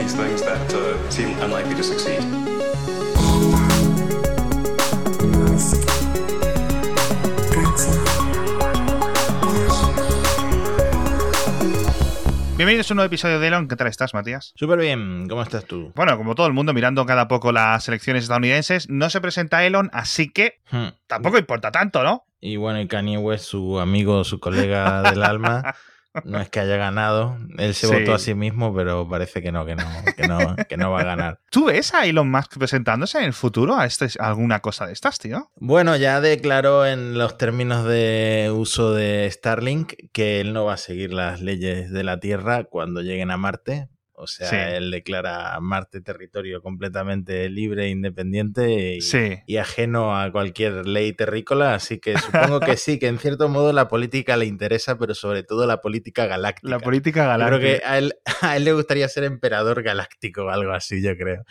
these things that uh, seem unlikely to succeed. Bienvenidos a un nuevo episodio de Elon. ¿Qué tal estás, Matías? Súper bien, ¿cómo estás tú? Bueno, como todo el mundo, mirando cada poco las elecciones estadounidenses, no se presenta Elon, así que Hmm. tampoco importa tanto, ¿no? Y bueno, y Kanye West, su amigo, su colega del alma, no es que haya ganado. Él se Sí. votó a sí mismo, pero parece que no, que no, que no, que no va a ganar. ¿Tú ves a Elon Musk presentándose en el futuro a, este, a alguna cosa de estas, tío? Bueno, ya declaró en los términos de uso de Starlink que él no va a seguir las leyes de la Tierra cuando lleguen a Marte. O sea, Sí. él declara Marte territorio completamente libre e independiente y, Sí. y ajeno a cualquier ley terrícola. Así que supongo que sí, que en cierto modo la política le interesa, pero sobre todo la política galáctica. La política Yo galáctica. creo que a él, a él le gustaría ser emperador galáctico o algo así, yo creo.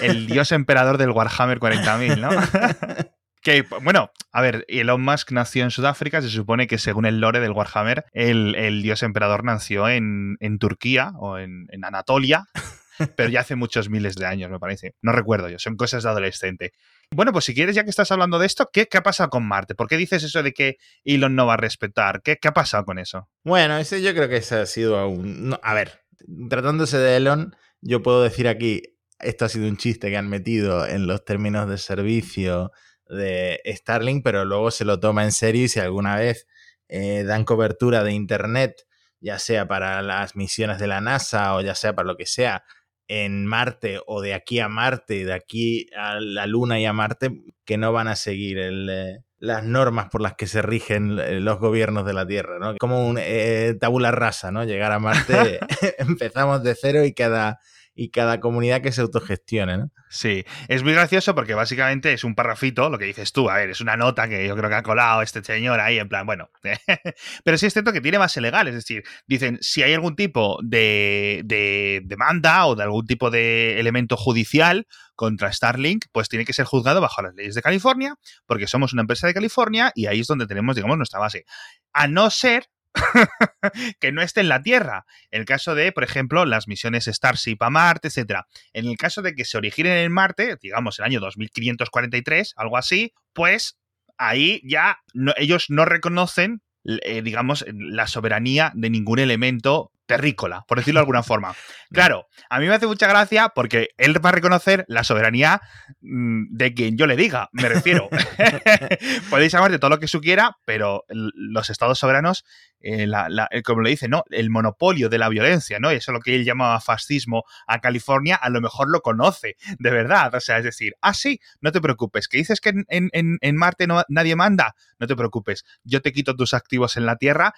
El dios emperador del Warhammer 40.000, ¿no? que, bueno, a ver, Elon Musk nació en Sudáfrica, se supone que según el lore del Warhammer, el, el dios emperador nació en, en Turquía o en, en Anatolia, pero ya hace muchos miles de años, me parece. No recuerdo yo, son cosas de adolescente. Bueno, pues si quieres, ya que estás hablando de esto, ¿qué, qué ha pasado con Marte? ¿Por qué dices eso de que Elon no va a respetar? ¿Qué, qué ha pasado con eso? Bueno, ese yo creo que ese ha sido aún. no, a ver, tratándose de Elon, yo puedo decir aquí, esto ha sido un chiste que han metido en los términos de servicio de Starlink, pero luego se lo toma en serio y si alguna vez eh, dan cobertura de Internet, ya sea para las misiones de la NASA o ya sea para lo que sea, en Marte o de aquí a Marte, de aquí a la Luna y a Marte, que no van a seguir el, eh, las normas por las que se rigen eh, los gobiernos de la Tierra, ¿no? Como un eh, tabula rasa, ¿no? Llegar a Marte, empezamos de cero y cada, y cada comunidad que se autogestione, ¿no? Sí, es muy gracioso porque básicamente es un parrafito, lo que dices tú, a ver, es una nota que yo creo que ha colado este señor ahí, en plan, bueno, pero sí es cierto que tiene base legal, es decir, dicen, si hay algún tipo de, de demanda o de algún tipo de elemento judicial contra Starlink, pues tiene que ser juzgado bajo las leyes de California, porque somos una empresa de California y ahí es donde tenemos, digamos, nuestra base. A no ser que no esté en la Tierra. En el caso de, por ejemplo, las misiones Starship a Marte, etcétera. En el caso de que se originen en Marte, digamos el año 2543, algo así, pues ahí ya no- ellos no reconocen, eh, digamos, la soberanía de ningún elemento terrícola, por decirlo de alguna forma. Claro, a mí me hace mucha gracia porque él va a reconocer la soberanía mm, de quien yo le diga, me refiero. Podéis llamar de todo lo que su quiera, pero los estados soberanos, eh, la- la- eh, como le dice, ¿no? El monopolio de la violencia, ¿no? Eso es lo que él llamaba fascismo a California, a lo mejor lo conoce, de verdad. O sea, es decir, ah, sí, no te preocupes, que dices que en, en- en- Marte no, nadie manda, no te preocupes, yo te quito tus activos en la Tierra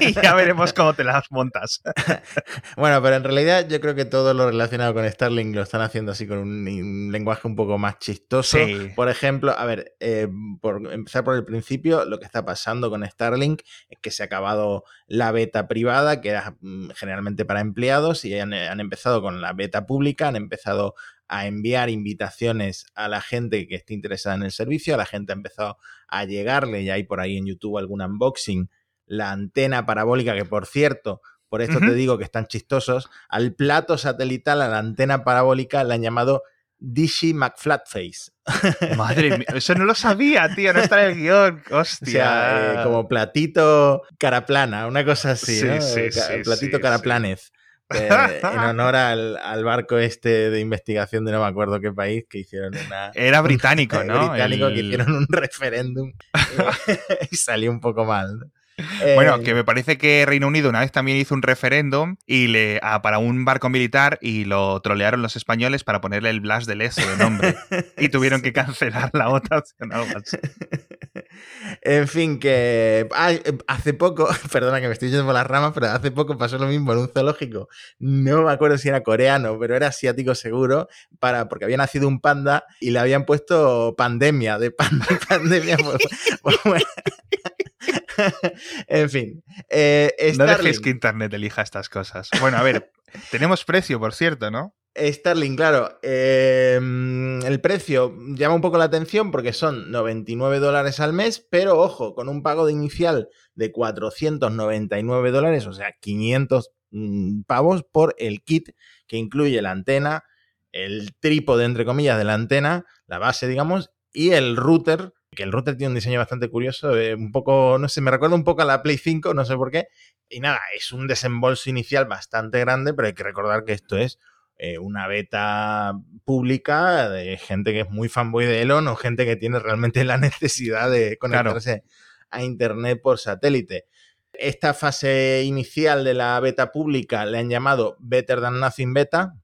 y, ya veremos cómo te las montas. Bueno, pero en realidad yo creo que todo lo relacionado con Starlink lo están haciendo así con un, un lenguaje un poco más chistoso. Sí. Por ejemplo, a ver, eh, por empezar por el principio, lo que está pasando con Starlink es que se ha acabado la beta privada, que era mm, generalmente para empleados, y han, han empezado con la beta pública, han empezado a enviar invitaciones a la gente que esté interesada en el servicio, a la gente ha empezado a llegarle, y hay por ahí en YouTube algún unboxing, la antena parabólica, que por cierto, por esto te digo que están chistosos, al plato satelital, a la antena parabólica, le han llamado Dishy McFlatface. Madre mía, eso no lo sabía, tío, no está en el guion. Hostia. O sea, eh, como platito cara plana, una cosa así, Sí, ¿no? sí, sí, platito sí, cara sí. planez. Eh, en honor al, al barco este de investigación de no me acuerdo qué país que hicieron una... Era británico, ¿no? británico que hicieron un referéndum eh, y salió un poco mal. ¿No? Eh, Bueno, que me parece que Reino Unido una vez también hizo un referéndum y le ah, para un barco militar y lo trolearon los españoles para ponerle el Blas de Lezo de nombre y tuvieron que cancelar la votación algo así. En fin, que hace poco, perdona que me estoy yendo por las ramas, pero hace poco pasó lo mismo en un zoológico. No me acuerdo si era coreano, pero era asiático seguro, para, porque había nacido un panda y le habían puesto pandemia, de panda, pandemia. por- por- bueno. en fin. eh, No dejéis Starlink. que Internet elija estas cosas. Bueno, a ver, tenemos precio, por cierto, ¿no? Starlink, claro. eh, el precio llama un poco la atención porque son 99 dólares al mes, pero ojo, con un pago de inicial de 499 dólares, o sea, 500 mm, pavos por el kit que incluye la antena, el trípode, entre comillas, de la antena, la base, digamos, y el router, que el router tiene un diseño bastante curioso, eh, un poco, no sé, me recuerda un poco a la Play 5, no sé por qué. Y nada, es un desembolso inicial bastante grande, pero hay que recordar que esto es eh, una beta pública de gente que es muy fanboy de Elon o gente que tiene realmente la necesidad de conectarse a Internet por satélite. Esta fase inicial de la beta pública le han llamado Better Than Nothing Beta,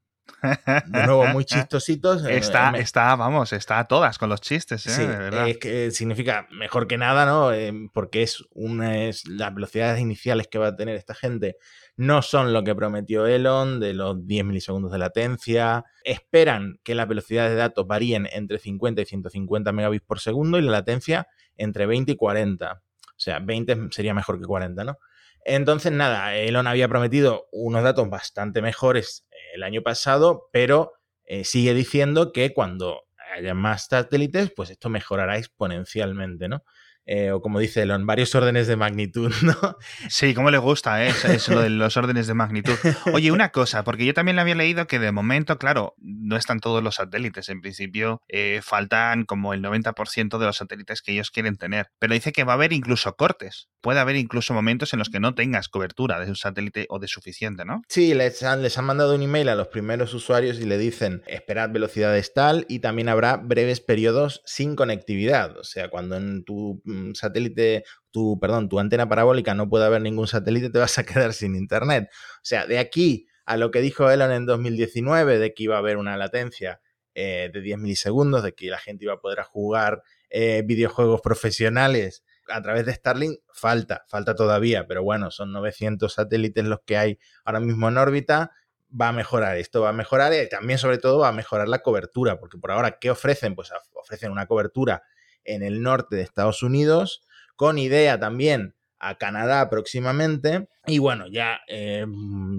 de nuevo, muy chistositos. Eh, está, está, vamos, está a todas con los chistes, ¿eh? Sí, es que significa mejor que nada, ¿no? Eh, porque es una es las velocidades iniciales que va a tener esta gente no son lo que prometió Elon de los 10 milisegundos de latencia. Esperan que las velocidades de datos varíen entre 50 y 150 megabits por segundo y la latencia entre 20 y 40. O sea, 20 sería mejor que 40, ¿no? Entonces, nada, Elon había prometido unos datos bastante mejores el año pasado, pero eh, sigue diciendo que cuando haya más satélites, pues esto mejorará exponencialmente, ¿no? Eh, o como dice Elon, varios órdenes de magnitud, ¿no? Sí, como le gusta, ¿eh? Eso lo de los órdenes de magnitud. Oye, una cosa, porque yo también le había leído que de momento, claro, no están todos los satélites. En principio, eh, faltan como el 90% de los satélites que ellos quieren tener. Pero dice que va a haber incluso cortes. Puede haber incluso momentos en los que no tengas cobertura de un satélite o de suficiente, ¿no? Sí, les han, les han mandado un email a los primeros usuarios y le dicen esperad velocidades tal y también habrá breves periodos sin conectividad. O sea, cuando en tu satélite, tu, perdón, tu antena parabólica no puede haber ningún satélite, te vas a quedar sin internet. O sea, de aquí a lo que dijo Elon en 2019, de que iba a haber una latencia eh, de 10 milisegundos, de que la gente iba a poder jugar eh, videojuegos profesionales a través de Starlink, falta, falta todavía, pero bueno, son 900 satélites los que hay ahora mismo en órbita. Va a mejorar esto, va a mejorar y también, sobre todo, va a mejorar la cobertura, porque por ahora, ¿qué ofrecen? Pues ofrecen una cobertura en el norte de Estados Unidos, con idea también a Canadá próximamente, y bueno, ya eh,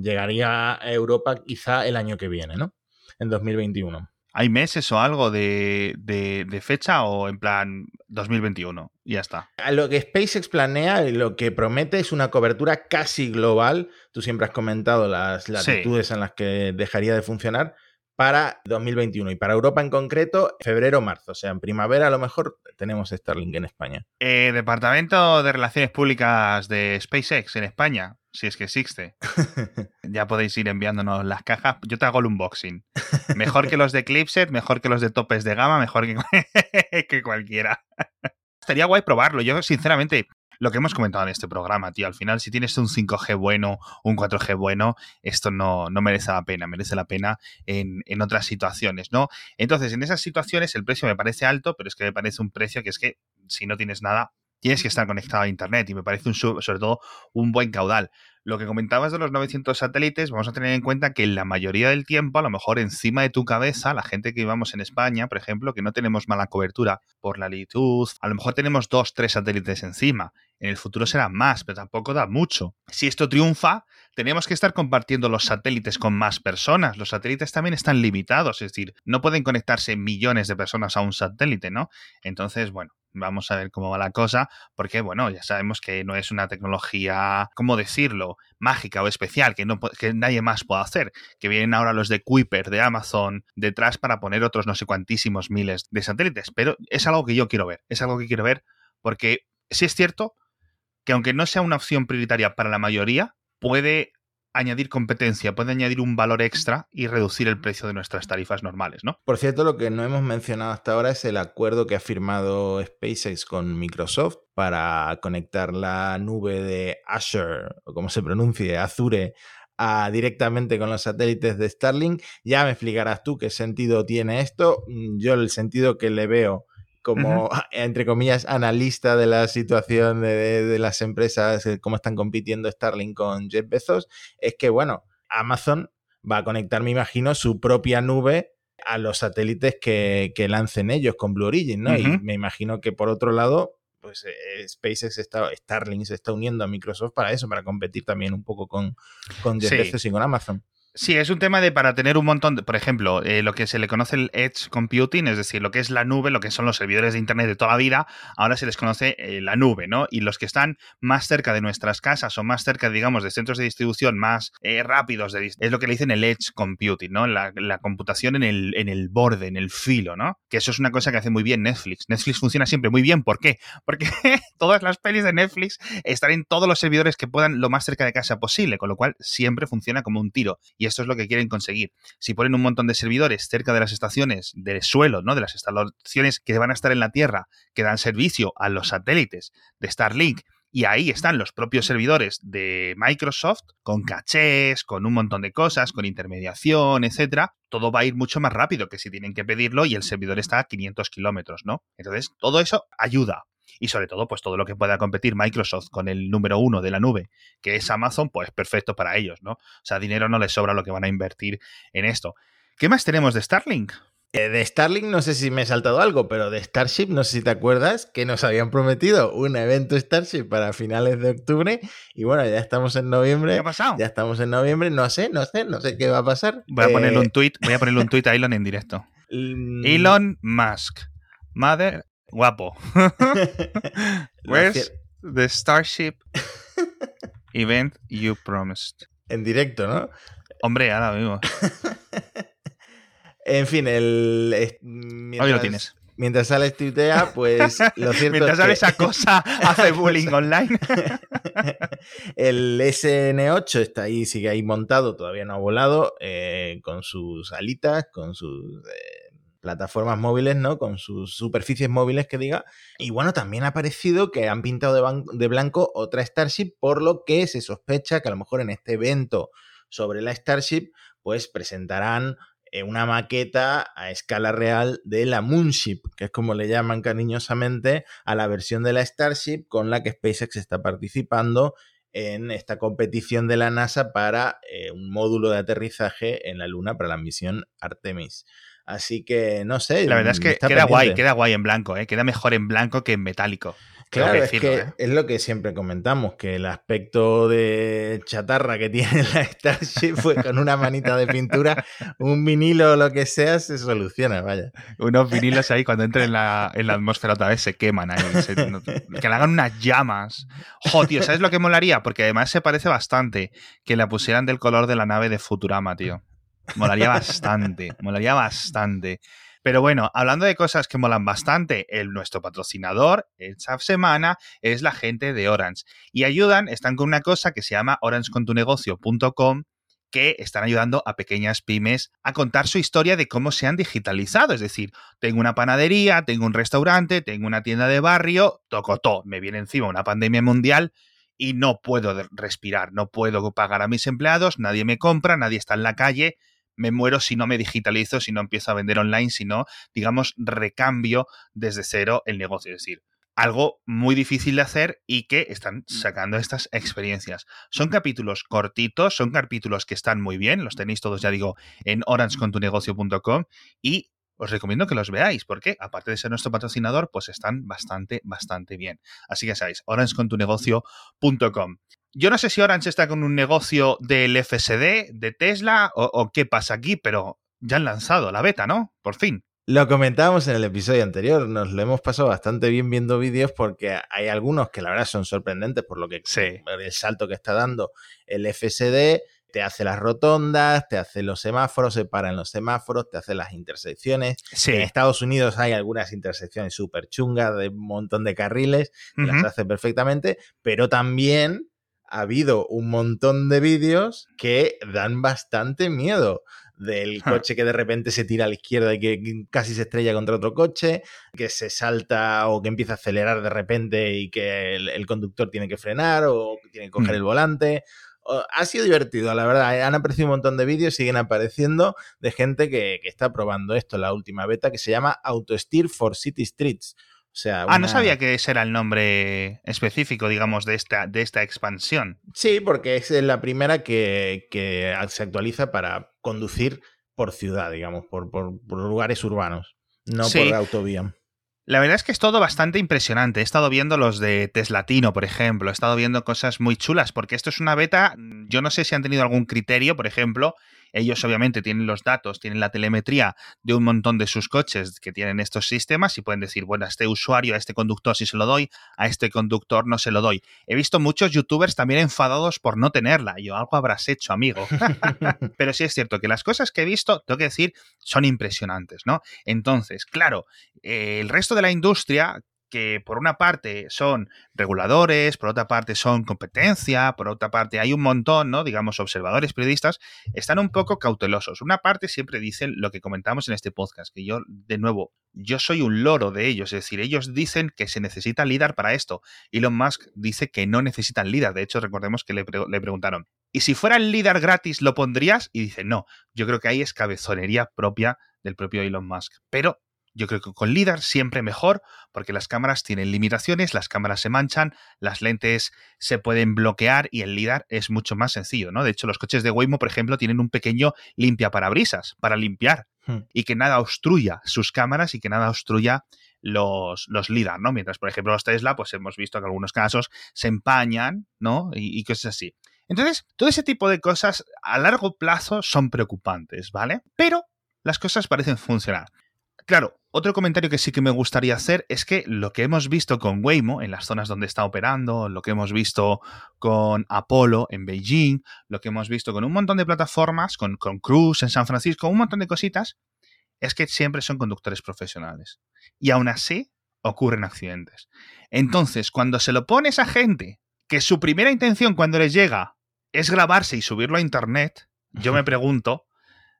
llegaría a Europa quizá el año que viene, ¿no? En 2021. ¿Hay meses o algo de, fecha o en plan 2021? Y ya está. Lo que SpaceX planea y lo que promete es una cobertura casi global. Tú siempre has comentado las latitudes en las que dejaría de funcionar para 2021 y para Europa en concreto, febrero-marzo. O sea, en primavera a lo mejor tenemos Starlink en España. Eh, Departamento de Relaciones Públicas de SpaceX en España, si es que existe. ya podéis ir enviándonos las cajas. Yo te hago el unboxing. Mejor que los de Clipset, mejor que los de topes de gama, mejor que, que cualquiera. Estaría guay probarlo. Yo, sinceramente, lo que hemos comentado en este programa, tío. Al final, si tienes un 5G bueno, un 4G bueno, esto no, no merece la pena, merece la pena en, en, otras situaciones, ¿no? Entonces, en esas situaciones el precio me parece alto, pero es que me parece un precio que es que si no tienes nada, tienes que estar conectado a Internet y me parece un, sobre todo un buen caudal. Lo que comentabas de los 900 satélites, vamos a tener en cuenta que la mayoría del tiempo, a lo mejor encima de tu cabeza, la gente que vivamos en España, por ejemplo, que no tenemos mala cobertura por la latitud, a lo mejor tenemos dos, tres satélites encima. En el futuro serán más, pero tampoco da mucho. Si esto triunfa, tenemos que estar compartiendo los satélites con más personas. Los satélites también están limitados, es decir, no pueden conectarse millones de personas a un satélite, ¿no? Entonces, bueno, vamos a ver cómo va la cosa, porque bueno, ya sabemos que no es una tecnología, ¿cómo decirlo?, mágica o especial, que, no, que nadie más pueda hacer, que vienen ahora los de Kuiper, de Amazon, detrás para poner otros no sé cuantísimos miles de satélites, pero es algo que yo quiero ver, es algo que quiero ver, porque sí es cierto que aunque no sea una opción prioritaria para la mayoría, puede añadir competencia, puede añadir un valor extra y reducir el precio de nuestras tarifas normales, ¿no? Por cierto, lo que no hemos mencionado hasta ahora es el acuerdo que ha firmado SpaceX con Microsoft para conectar la nube de Azure, o como se pronuncie, Azure, a, directamente con los satélites de Starlink. Ya me explicarás tú qué sentido tiene esto. Yo el sentido que le veo como, entre comillas, analista de la situación de, las empresas, eh, cómo están compitiendo Starlink con Jeff Bezos, es que, bueno, Amazon va a conectar, me imagino, su propia nube a los satélites que, lancen ellos con Blue Origin, ¿no? Y me imagino que por otro lado, pues eh, SpaceX está, Starlink se está uniendo a Microsoft para eso, para competir también un poco con, con Jeff Bezos y con Amazon. Sí, es un tema de para tener un montón de, por ejemplo, eh, lo que se le conoce el edge computing, es decir, lo que es la nube, lo que son los servidores de internet de toda la vida, ahora se les conoce eh, la nube, ¿no? Y los que están más cerca de nuestras casas o más cerca, digamos, de centros de distribución más eh, rápidos, de, es lo que le dicen el edge computing, ¿no? La, computación en el, en el borde, en el filo, ¿no? Que eso es una cosa que hace muy bien Netflix. Netflix funciona siempre muy bien, ¿por qué? Porque todas las pelis de Netflix están en todos los servidores que puedan lo más cerca de casa posible, con lo cual siempre funciona como un tiro. Esto es lo que quieren conseguir. Si ponen un montón de servidores cerca de las estaciones del suelo, ¿no? De las instalaciones que van a estar en la Tierra, que dan servicio a los satélites de Starlink, y ahí están los propios servidores de Microsoft con cachés, con un montón de cosas, con intermediación, etcétera. Todo va a ir mucho más rápido que si tienen que pedirlo y el servidor está a 500 kilómetros, ¿no? Entonces, todo eso ayuda y sobre todo, pues todo lo que pueda competir Microsoft con el número uno de la nube, que es Amazon, pues perfecto para ellos, ¿no? O sea, dinero no les sobra lo que van a invertir en esto. ¿Qué más tenemos de Starlink? Eh, de Starlink no sé si me he saltado algo, pero de Starship no sé si te acuerdas que nos habían prometido un evento Starship para finales de octubre y bueno, ya estamos en noviembre. ¿Qué ha pasado? Ya estamos en noviembre, no sé, no sé, no sé qué va a pasar. Voy a ponerle un tweet, voy a ponerle un tweet a Elon en directo. Elon Musk. Mother Guapo. Where's the Starship event you promised? En directo, ¿no? Hombre, ahora mismo. en fin, el. Mientras, Hoy lo tienes. Mientras sale tuitea, pues lo cierto Mientras sale esa cosa, hace bullying online. el SN8 está ahí, sigue ahí montado, todavía no ha volado, eh, con sus alitas, con sus. Eh, plataformas móviles, ¿no? Con sus superficies móviles que diga. Y bueno, también ha parecido que han pintado de, blanco otra Starship, por lo que se sospecha que a lo mejor en este evento sobre la Starship, pues presentarán eh, una maqueta a escala real de la Moonship, que es como le llaman cariñosamente a la versión de la Starship con la que SpaceX está participando en esta competición de la NASA para eh, un módulo de aterrizaje en la Luna para la misión Artemis. Así que no sé. La verdad es que queda guay, queda guay en blanco, ¿eh? queda mejor en blanco que en metálico. Claro, es que ¿eh? es lo que siempre comentamos, que el aspecto de chatarra que tiene la Starship, pues con una manita de pintura, un vinilo o lo que sea, se soluciona, vaya. Unos vinilos ahí cuando entren en la, en la atmósfera otra vez se queman ahí, que le hagan unas llamas. Jo, tío, ¿sabes lo que molaría? Porque además se parece bastante que la pusieran del color de la nave de Futurama, tío. Molaría bastante, molaría bastante. Pero bueno, hablando de cosas que molan bastante, el, nuestro patrocinador esta semana es la gente de Orange. Y ayudan, están con una cosa que se llama orangecontunegocio.com que están ayudando a pequeñas pymes a contar su historia de cómo se han digitalizado. Es decir, tengo una panadería, tengo un restaurante, tengo una tienda de barrio, toco todo, me viene encima una pandemia mundial y no puedo respirar, no puedo pagar a mis empleados, nadie me compra, nadie está en la calle me muero si no me digitalizo, si no empiezo a vender online, si no, digamos, recambio desde cero el negocio. Es decir, algo muy difícil de hacer y que están sacando estas experiencias. Son capítulos cortitos, son capítulos que están muy bien, los tenéis todos, ya digo, en orangecontunegocio.com y os recomiendo que los veáis porque, aparte de ser nuestro patrocinador, pues están bastante, bastante bien. Así que sabéis, orangecontunegocio.com. Yo no sé si Orange está con un negocio del FSD, de Tesla o, qué pasa aquí, pero ya han lanzado la beta, ¿no? Por fin. Lo comentábamos en el episodio anterior, nos lo hemos pasado bastante bien viendo vídeos porque hay algunos que la verdad son sorprendentes por lo que el salto que está dando el FSD, te hace las rotondas, te hace los semáforos, se para en los semáforos, te hace las intersecciones. En Estados Unidos hay algunas intersecciones súper chungas de un montón de carriles, las hace perfectamente, pero también ha habido un montón de vídeos que dan bastante miedo del coche que de repente se tira a la izquierda y que casi se estrella contra otro coche, que se salta o que empieza a acelerar de repente y que el, conductor tiene que frenar o tiene que coger mm. el volante. Ha sido divertido, la verdad. Han aparecido un montón de vídeos, siguen apareciendo de gente que, que está probando esto, la última beta, que se llama AutoSteer for City Streets Ah, no sabía que ese era el nombre específico, digamos, de esta, de esta expansión. Sí, porque es la primera que, se actualiza para conducir por ciudad, digamos, por, lugares urbanos, no por autovía. La verdad es que es todo bastante impresionante. He estado viendo los de Teslatino, por ejemplo. He estado viendo cosas muy chulas, porque esto es una beta. Yo no sé si han tenido algún criterio, por ejemplo, Ellos obviamente tienen los datos, tienen la telemetría de un montón de sus coches que tienen estos sistemas y pueden decir, bueno, a este usuario, a este conductor sí se lo doy, a este conductor no se lo doy. He visto muchos youtubers también enfadados por no tenerla. Yo, algo habrás hecho, amigo. Pero sí es cierto que las cosas que he visto, tengo que decir, son impresionantes, ¿no? Entonces, claro, eh, el resto de la industria que por una parte son reguladores, por otra parte son competencia, por otra parte hay un montón, ¿no? Digamos, observadores, periodistas, están un poco cautelosos. Una parte siempre dicen lo que comentamos en este podcast, que yo, de nuevo, yo soy un loro de ellos, es decir, ellos dicen que se necesita líder para esto. Elon Musk dice que no necesitan líder. De hecho, recordemos que le, preguntaron, ¿y si fuera el líder gratis lo pondrías? Y dice, no, yo creo que ahí es cabezonería propia del propio Elon Musk. Pero yo creo que con LIDAR siempre mejor, porque las cámaras tienen limitaciones, las cámaras se manchan, las lentes se pueden bloquear y el LIDAR es mucho más sencillo, ¿no? De hecho, los coches de Waymo, por ejemplo, tienen un pequeño limpia parabrisas para limpiar hmm. y que nada obstruya sus cámaras y que nada obstruya los, los LIDAR, ¿no? Mientras, por ejemplo, los Tesla, pues hemos visto que en algunos casos se empañan, ¿no? Y, y cosas así. Entonces, todo ese tipo de cosas a largo plazo son preocupantes, ¿vale? Pero las cosas parecen funcionar. Claro, otro comentario que sí que me gustaría hacer es que lo que hemos visto con Waymo en las zonas donde está operando, lo que hemos visto con Apollo en Beijing, lo que hemos visto con un montón de plataformas, con, con Cruise en San Francisco, un montón de cositas, es que siempre son conductores profesionales. Y aún así ocurren accidentes. Entonces, cuando se lo pones a gente que su primera intención cuando les llega es grabarse y subirlo a Internet, yo me pregunto,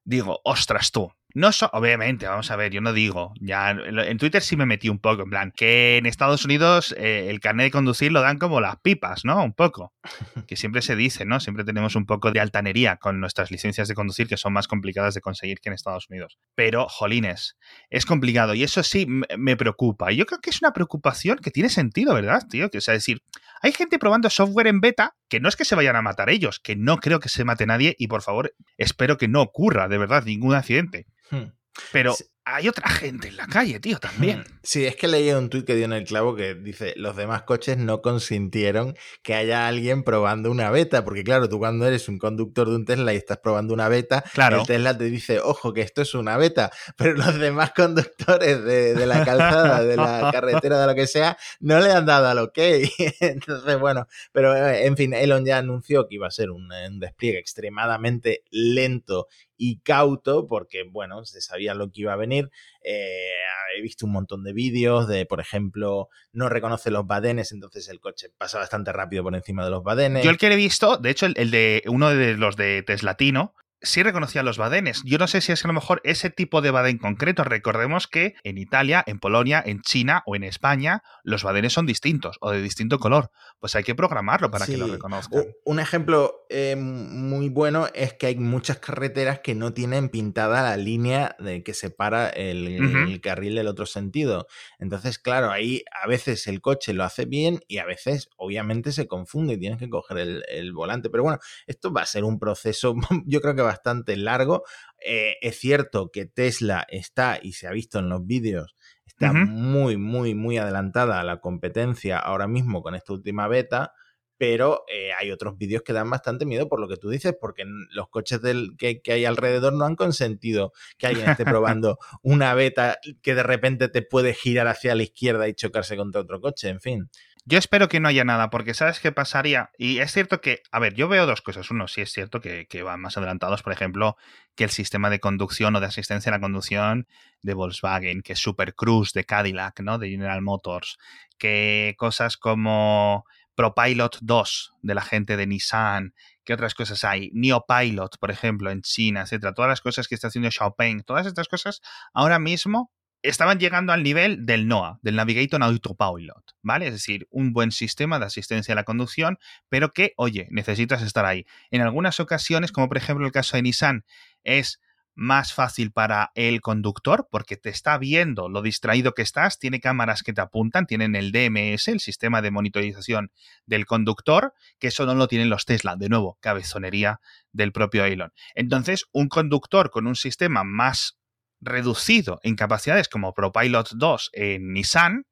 digo, ostras tú, no so, obviamente, vamos a ver, yo no digo, ya en Twitter sí me metí un poco, en plan, que en Estados Unidos eh, el carnet de conducir lo dan como las pipas, ¿no? Un poco. Que siempre se dice, ¿no? Siempre tenemos un poco de altanería con nuestras licencias de conducir que son más complicadas de conseguir que en Estados Unidos. Pero, jolines, es complicado y eso sí me preocupa. Y yo creo que es una preocupación que tiene sentido, ¿verdad, tío? Que, es decir, hay gente probando software en beta que no es que se vayan a matar ellos, que no creo que se mate nadie y por favor, espero que no ocurra, de verdad, ningún accidente. Hmm. Pero hay otra gente en la calle, tío, también. Hmm. Sí, es que leí un tuit que dio en el clavo que dice, los demás coches no consintieron que haya alguien probando una beta, porque claro, tú cuando eres un conductor de un Tesla y estás probando una beta, claro. el Tesla te dice, ojo, que esto es una beta, pero los demás conductores de, la calzada, de la carretera, de lo que sea, no le han dado al ok. Entonces, bueno, pero eh, en fin, Elon ya anunció que iba a ser un despliegue extremadamente lento y cauto, porque, bueno, se sabía lo que iba a venir. Eh, he visto un montón de vídeos de, por ejemplo, no reconoce los badenes, entonces el coche pasa bastante rápido por encima de los badenes. Yo el que he visto, de hecho, el, de uno de los de Teslatino, sí reconocía los badenes. Yo no sé si es que a lo mejor ese tipo de badén concreto, recordemos que en Italia, en Polonia, en China o en España, los badenes son distintos o de distinto color. Pues hay que programarlo para que lo reconozcan. Un ejemplo eh, muy bueno es que hay muchas carreteras que no tienen pintada la línea de que separa el, carril del otro sentido. Entonces, claro, ahí a veces el coche lo hace bien y a veces obviamente se confunde y tienes que coger el, el volante. Pero bueno, esto va a ser un proceso, yo creo que bastante largo. Eh, es cierto que Tesla está, y se ha visto en los vídeos, está muy, muy, muy adelantada a la competencia ahora mismo con esta última beta, pero eh, hay otros vídeos que dan bastante miedo por lo que tú dices, porque los coches del, que, que, hay alrededor no han consentido que alguien esté probando una beta que de repente te puede girar hacia la izquierda y chocarse contra otro coche, en fin. Yo espero que no haya nada, porque ¿sabes qué pasaría? Y es cierto que, a ver, yo veo dos cosas. Uno, sí es cierto que, van más adelantados, por ejemplo, que el sistema de conducción o de asistencia a la conducción de Volkswagen, que es Super Cruise de Cadillac, ¿no? De General Motors, que cosas como ProPilot 2 de la gente de Nissan, ¿qué otras cosas hay? NeoPilot, por ejemplo, en China, etcétera. Todas las cosas que está haciendo Xiaopeng, todas estas cosas ahora mismo estaban llegando al nivel del NOAA, del Navigator Autopilot, ¿vale? Es decir, un buen sistema de asistencia a la conducción, pero que, oye, necesitas estar ahí. En algunas ocasiones, como por ejemplo el caso de Nissan, es más fácil para el conductor porque te está viendo lo distraído que estás, tiene cámaras que te apuntan, tienen el DMS, el sistema de monitorización del conductor, que eso no lo tienen los Tesla, de nuevo, cabezonería del propio Elon. Entonces, un conductor con un sistema más reducido en capacidades como ProPilot 2 en Nissan,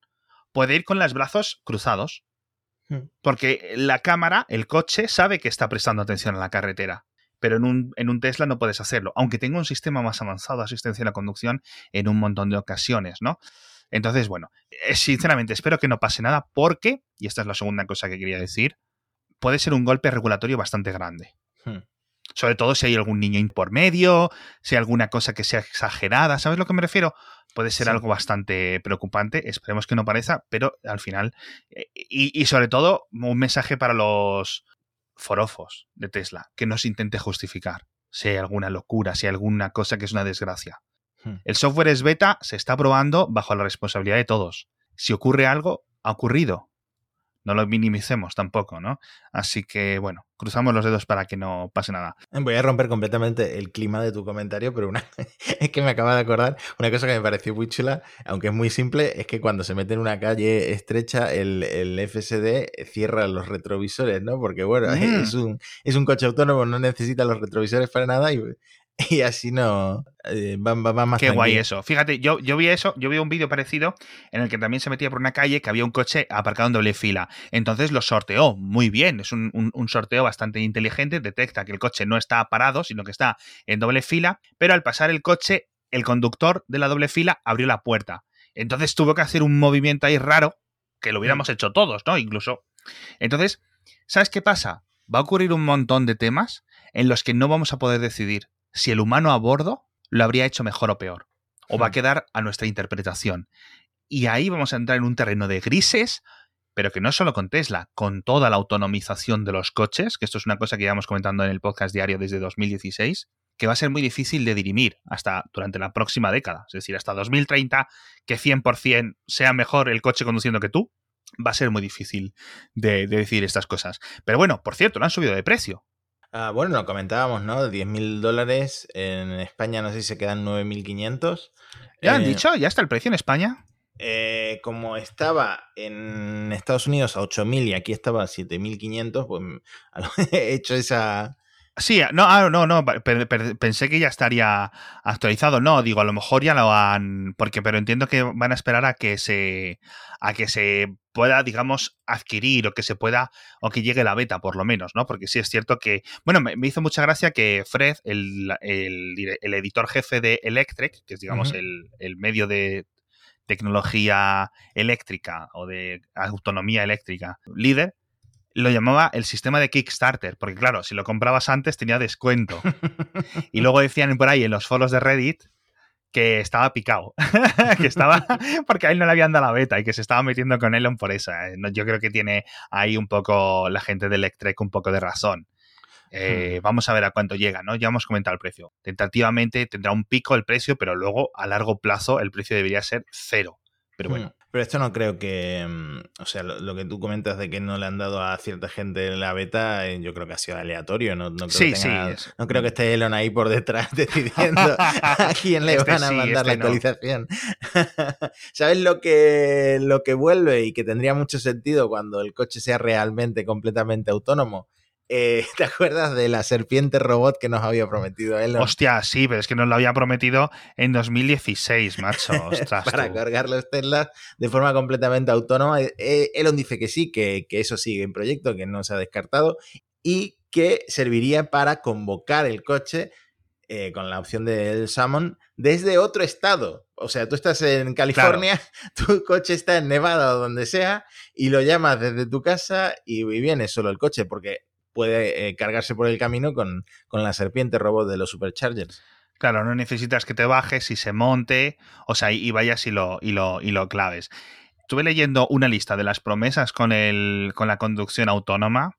puede ir con los brazos cruzados. Hmm. Porque la cámara, el coche, sabe que está prestando atención a la carretera. pero en un, en un Tesla no puedes hacerlo, aunque tenga un sistema más avanzado de asistencia a la conducción en un montón de ocasiones, ¿no? Entonces, bueno, eh, sinceramente espero que no pase nada porque, y esta es la segunda cosa que quería decir, puede ser un golpe regulatorio bastante grande. Hmm. Sobre todo si hay algún niño por medio, si hay alguna cosa que sea exagerada, ¿sabes lo que me refiero? Puede ser Sí. algo bastante preocupante, esperemos que no parezca, pero al final, eh, y, y sobre todo un mensaje para los forofos de Tesla, que no se intente justificar si hay alguna locura, si hay alguna cosa que es una desgracia. Hmm. El software es beta, se está probando bajo la responsabilidad de todos. Si ocurre algo, ha ocurrido. No lo minimicemos tampoco, ¿no? Así que, bueno, cruzamos los dedos para que no pase nada. Voy a romper completamente el clima de tu comentario, pero una es que me acaba de acordar una cosa que me pareció muy chula, aunque es muy simple, es que cuando se mete en una calle estrecha, el, el FSD cierra los retrovisores, ¿no? Porque bueno, Mm. es, un, es un coche autónomo, no necesita los retrovisores para nada y, y así no eh, va, va- va más Qué guay eso. Fíjate, yo, yo vi eso, yo vi un vídeo parecido en el que también se metía por una calle que había un coche aparcado en doble fila. Entonces lo sorteó muy bien. Es un, un- un sorteo bastante inteligente. Detecta que el coche no está parado, sino que está en doble fila. Pero al pasar el coche, el conductor de la doble fila abrió la puerta. Entonces tuvo que hacer un movimiento ahí raro que lo hubiéramos hecho todos, ¿no? Incluso. Entonces, ¿sabes qué pasa? Va a ocurrir un montón de temas en los que no vamos a poder decidir si el humano a bordo lo habría hecho mejor o peor. O va a Hmm. quedar a nuestra interpretación. Y ahí vamos a entrar en un terreno de grises, pero que no solo con Tesla, con toda la autonomización de los coches, que esto es una cosa que llevamos comentando en el podcast diario desde 2016, que va a ser muy difícil de dirimir hasta durante la próxima década. Es decir, hasta 2030, que 100% sea mejor el coche conduciendo que tú, va a ser muy difícil de, de decir estas cosas. Pero bueno, por cierto, lo han subido de precio. Ah, bueno, lo comentábamos, ¿no? 10.000 dólares. En España no sé si se quedan 9.500. ¿Ya han Eh, dicho? ¿Ya está el precio en España? Eh, como estaba en Estados Unidos a 8.000 y aquí estaba a 7.500, pues a lo- he hecho esa... Sí, no, ah, no, no, pe- pe- pensé que ya estaría actualizado. No, digo, a lo mejor ya lo han. Porque, pero entiendo que van a esperar a que se. a que se pueda, digamos, adquirir o que se pueda. o que llegue la beta, por lo menos, ¿no? Porque sí es cierto que. Bueno, me, me hizo mucha gracia que Fred, el, el editor jefe de Electric, que es, digamos, el, el medio de tecnología eléctrica o de autonomía eléctrica líder, lo llamaba el sistema de Kickstarter, porque claro, si lo comprabas antes tenía descuento. Y luego decían por ahí en los foros de Reddit que estaba picado, que estaba porque a él no le habían dado la beta y que se estaba metiendo con Elon por esa. Eh, Yo creo que tiene ahí un poco la gente de Electrek un poco de razón. Eh, Vamos a ver a cuánto llega, ¿no? Ya hemos comentado el precio. Tentativamente tendrá un pico el precio, pero luego a largo plazo el precio debería ser cero. Pero bueno, Hmm. Pero esto no creo que. mm, O sea, lo, lo que tú comentas de que no le han dado a cierta gente la beta, eh, yo creo que ha sido aleatorio. No, no creo, Sí, que tenga- sí, no creo que esté Elon ahí por detrás decidiendo a quién le Este van a sí, mandar este la no. actualización. ¿Sabes lo que, lo que vuelve y que tendría mucho sentido cuando el coche sea realmente completamente autónomo? Eh, ¿Te acuerdas de la serpiente robot que nos había prometido Elon? Hostia, sí, pero es que nos lo había prometido en 2016, macho. Ostras, para tú. cargar los Teslas de forma completamente autónoma. Eh, Elon dice que sí, que, que eso sigue en proyecto, que no se ha descartado y que serviría para convocar el coche eh, con la opción del Summon desde otro estado. O sea, tú estás en California, tu coche está en Nevada o donde sea y lo llamas desde tu casa y viene solo el coche porque puede eh, cargarse por el camino con, con la serpiente robot de los superchargers. Claro, no necesitas que te bajes y se monte, o sea, y vayas y lo, y lo, y lo claves. Estuve leyendo una lista de las promesas con, el, con la conducción autónoma,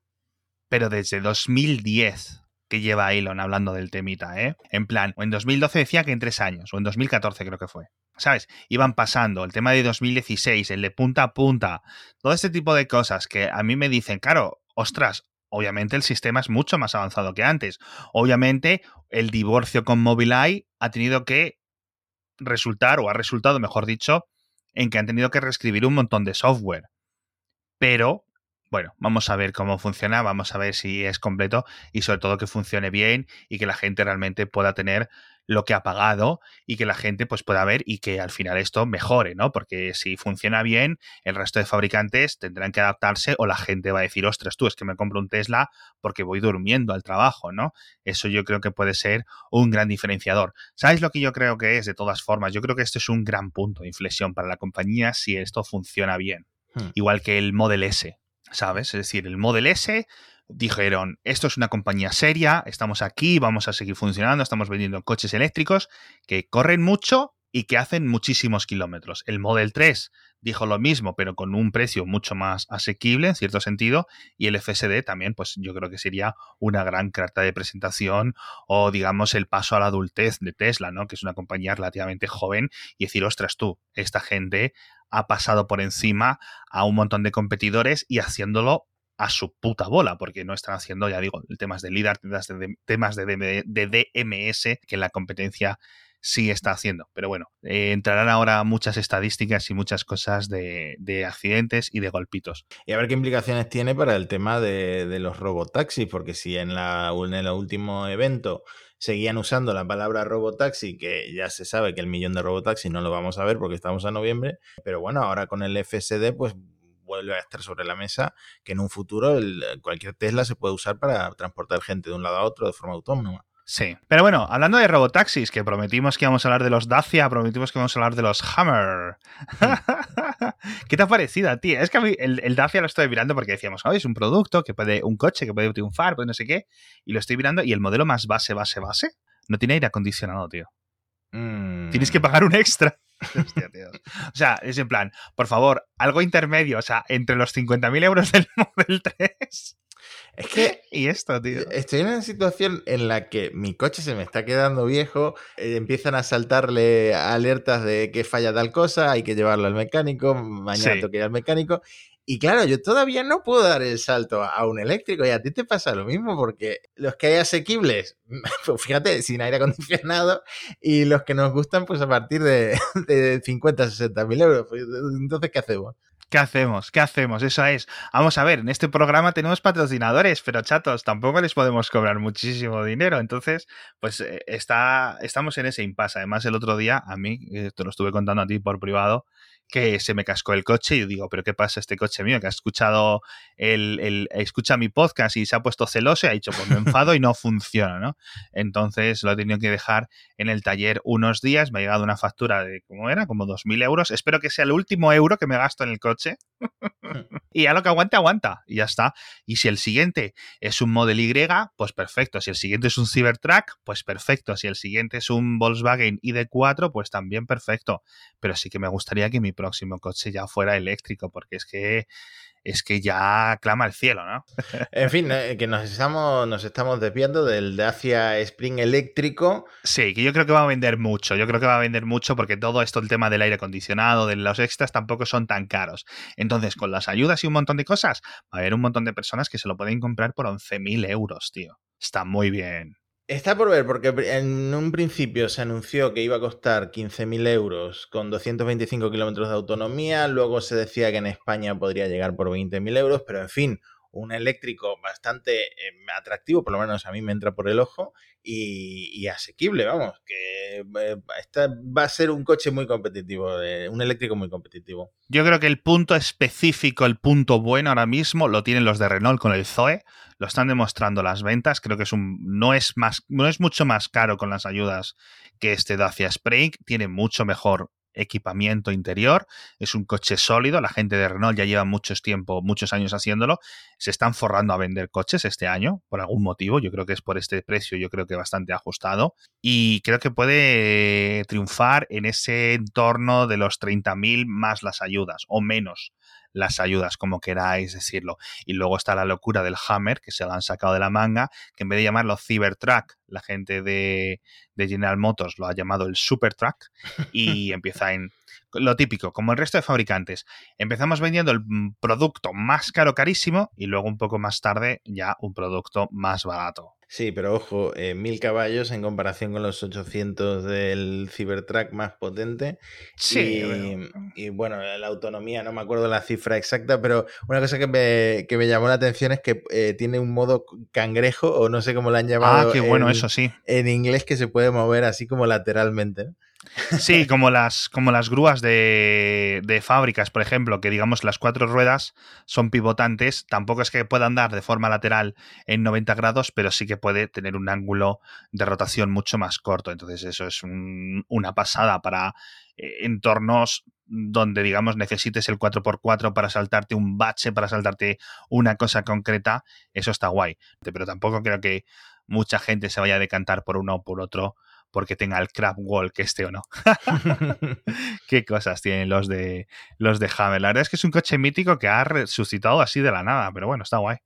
pero desde 2010 que lleva Elon hablando del temita, ¿eh? En plan, o en 2012 decía que en tres años, o en 2014 creo que fue. ¿Sabes? Iban pasando el tema de 2016, el de punta a punta, todo este tipo de cosas que a mí me dicen, claro, ostras, obviamente el sistema es mucho más avanzado que antes. Obviamente el divorcio con Mobileye ha tenido que resultar, o ha resultado, mejor dicho, en que han tenido que reescribir un montón de software. Pero bueno, vamos a ver cómo funciona, vamos a ver si es completo y sobre todo que funcione bien y que la gente realmente pueda tener lo que ha pagado y que la gente pues pueda ver y que al final esto mejore, ¿no? Porque si funciona bien, el resto de fabricantes tendrán que adaptarse o la gente va a decir, ostras, tú es que me compro un Tesla porque voy durmiendo al trabajo, ¿no? Eso yo creo que puede ser un gran diferenciador. ¿Sabes lo que yo creo que es de todas formas? Yo creo que este es un gran punto de inflexión para la compañía si esto funciona bien. Hmm. Igual que el Model S, ¿sabes? Es decir, el Model S dijeron, esto es una compañía seria, estamos aquí, vamos a seguir funcionando, estamos vendiendo coches eléctricos que corren mucho y que hacen muchísimos kilómetros. El Model 3 dijo lo mismo, pero con un precio mucho más asequible, en cierto sentido, y el FSD también, pues yo creo que sería una gran carta de presentación o, digamos, el paso a la adultez de Tesla, ¿no? Que es una compañía relativamente joven y decir, ostras, tú, esta gente ha pasado por encima a un montón de competidores y haciéndolo a su puta bola, porque no están haciendo, ya digo, temas de LIDAR, temas de, DMS, que la competencia sí está haciendo. Pero bueno, eh, entrarán ahora muchas estadísticas y muchas cosas de, accidentes y de golpitos. Y a ver qué implicaciones tiene para el tema de, los robotaxis, porque si en, la, en el último evento seguían usando la palabra robotaxi, que ya se sabe que el millón de robotaxis no lo vamos a ver porque estamos a noviembre, pero bueno, ahora con el FSD, pues vuelve a estar sobre la mesa que en un futuro cualquier Tesla se puede usar para transportar gente de un lado a otro de forma autónoma. Sí. Pero bueno, hablando de robotaxis, que prometimos que íbamos a hablar de los Dacia, prometimos que íbamos a hablar de los Hammer. ¿Qué te ha parecido a ti? Es que a mí el, Dacia lo estoy mirando porque decíamos, oh, es un producto que puede, un coche que puede triunfar, pues no sé qué. Y lo estoy mirando y el modelo más base, base, base, no tiene aire acondicionado, tío. Tienes que mm. pagar un extra. O sea, es en plan, por favor, algo intermedio, o sea, entre los 50.000 euros del Model 3. Es que. Y esto, tío. Estoy en una situación en la que mi coche se me está quedando viejo, eh, empiezan a saltarle alertas de que falla tal cosa, hay que llevarlo al mecánico, mañana tengo que ir al mecánico. Y claro, yo todavía no puedo dar el salto a un eléctrico y a ti te pasa lo mismo porque los que hay asequibles, pues fíjate, sin aire acondicionado y los que nos gustan pues a partir de, de 50, 60 mil euros. Pues, entonces, ¿qué hacemos? ¿Qué hacemos? ¿Qué hacemos? Eso es. Vamos a ver, en este programa tenemos patrocinadores, pero chatos, tampoco les podemos cobrar muchísimo dinero. Entonces, pues eh, está, estamos en ese impasse. Además, el otro día, a mí, eh, te lo estuve contando a ti por privado, que se me cascó el coche y yo digo, pero ¿qué pasa este coche mío? Que ha escuchado el, el, escucha mi podcast y se ha puesto celoso y ha dicho, pues me enfado y no funciona, ¿no? Entonces lo he tenido que dejar en el taller unos días, me ha llegado una factura de, ¿cómo era? Como 2.000 euros. Espero que sea el último euro que me gasto en el coche. y ya lo que aguante, aguanta. Y ya está. Y si el siguiente es un Model Y, pues perfecto. Si el siguiente es un Cybertruck, pues perfecto. Si el siguiente es un Volkswagen ID4, pues también perfecto. Pero sí que me gustaría que mi próximo coche ya fuera eléctrico, porque es que es que ya clama el cielo, ¿no? en fin, eh, que nos estamos, nos estamos desviando del Dacia Spring eléctrico. Sí, que yo creo que va a vender mucho. Yo creo que va a vender mucho porque todo esto, el tema del aire acondicionado, de los extras, tampoco son tan caros. Entonces, con las ayudas y un montón de cosas, va a haber un montón de personas que se lo pueden comprar por 11.000 euros, tío. Está muy bien. Está por ver, porque en un principio se anunció que iba a costar 15.000 euros con 225 kilómetros de autonomía, luego se decía que en España podría llegar por 20.000 euros, pero en fin, un eléctrico bastante eh, atractivo, por lo menos a mí me entra por el ojo, y, asequible, vamos, que eh, va a ser un coche muy competitivo, eh, un eléctrico muy competitivo. Yo creo que el punto específico, el punto bueno ahora mismo, lo tienen los de Renault con el Zoe, lo están demostrando las ventas, creo que es un, no, es más, no es mucho más caro con las ayudas que este Dacia Spring, tiene mucho mejor equipamiento interior. Es un coche sólido. La gente de Renault ya lleva muchos tiempo, muchos años haciéndolo. Se están forrando a vender coches este año por algún motivo. Yo creo que es por este precio, yo creo que bastante ajustado. Y creo que puede triunfar en ese entorno de los 30.000 más las ayudas o menos las ayudas, como queráis decirlo. Y luego está la locura del Hammer, que se lo han sacado de la manga, que en vez de llamarlo Cybertruck, la gente de, de General Motors lo ha llamado el Supertruck y empieza en lo típico, como el resto de fabricantes. Empezamos vendiendo el mm, producto más caro, carísimo, y luego un poco más tarde ya un producto más barato. Sí, pero ojo, eh, 1000 caballos en comparación con los 800 del Cybertruck más potente. Sí. Y, bueno. y, bueno, la autonomía, no me acuerdo la cifra exacta, pero una cosa que me, que me llamó la atención es que eh, tiene un modo cangrejo, o no sé cómo lo han llamado. Ah, qué bueno, en, eso sí. En inglés que se puede mover así como lateralmente. ¿no? Sí, como las, como las grúas de, de, fábricas, por ejemplo, que digamos las cuatro ruedas son pivotantes, tampoco es que puedan dar de forma lateral en 90 grados, pero sí que puede tener un ángulo de rotación mucho más corto. Entonces eso es un, una pasada para eh, entornos donde, digamos, necesites el 4x4 para saltarte un bache, para saltarte una cosa concreta, eso está guay. Pero tampoco creo que mucha gente se vaya a decantar por uno o por otro porque tenga el crab wall que este o no. Qué cosas tienen los de los de Hammer. La verdad es que es un coche mítico que ha resucitado así de la nada, pero bueno, está guay.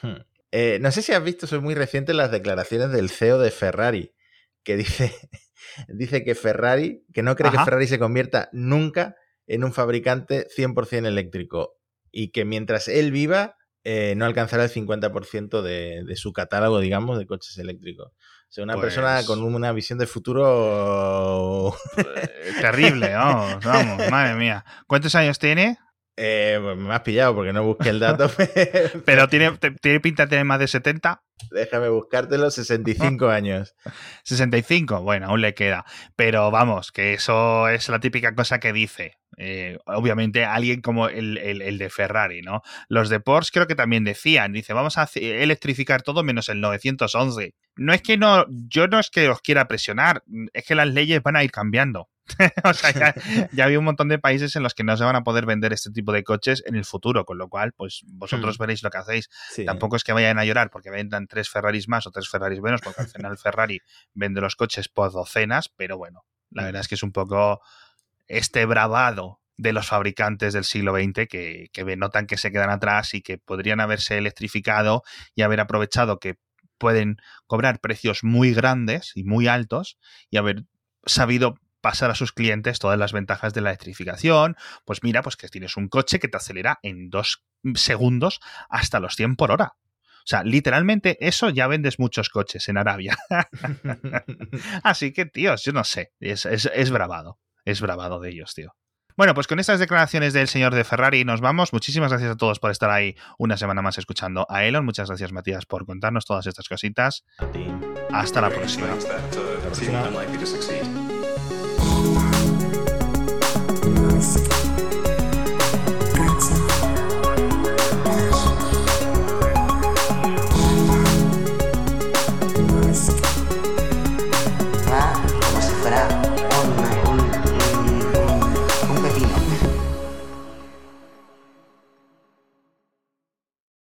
Hmm. Eh, no sé si has visto, son muy recientes las declaraciones del CEO de Ferrari, que dice, dice que Ferrari, que no cree Ajá. que Ferrari se convierta nunca en un fabricante 100% eléctrico y que mientras él viva eh, no alcanzará el 50% de, de, su catálogo, digamos, de coches eléctricos. O sea, una pues... persona con una visión de futuro terrible, vamos, vamos, madre mía. ¿Cuántos años tiene? Eh, pues me has pillado porque no busqué el dato. Pero tiene, tiene pinta de tener más de 70. Déjame buscártelo, 65 años. 65, bueno, aún le queda. Pero vamos, que eso es la típica cosa que dice. Eh, obviamente alguien como el, el, el, de Ferrari, ¿no? Los de Porsche creo que también decían, dice, vamos a electrificar todo menos el 911. No es que no, yo no es que los quiera presionar, es que las leyes van a ir cambiando. o sea, ya, ya, hay un montón de países en los que no se van a poder vender este tipo de coches en el futuro, con lo cual, pues vosotros hmm. veréis lo que hacéis. Sí. Tampoco es que vayan a llorar porque vendan tres Ferraris más o tres Ferraris menos, porque al final Ferrari vende los coches por docenas, pero bueno, la verdad es que es un poco este bravado de los fabricantes del siglo XX que, que notan que se quedan atrás y que podrían haberse electrificado y haber aprovechado que pueden cobrar precios muy grandes y muy altos y haber sabido pasar a sus clientes todas las ventajas de la electrificación, pues mira, pues que tienes un coche que te acelera en dos segundos hasta los 100 por hora. O sea, literalmente eso ya vendes muchos coches en Arabia. Así que, tíos, yo no sé, es, es, es bravado, es bravado de ellos, tío. Bueno, pues con estas declaraciones del señor de Ferrari nos vamos. Muchísimas gracias a todos por estar ahí una semana más escuchando a Elon. Muchas gracias, Matías, por contarnos todas estas cositas. A ti. Hasta la próxima. Hasta la próxima.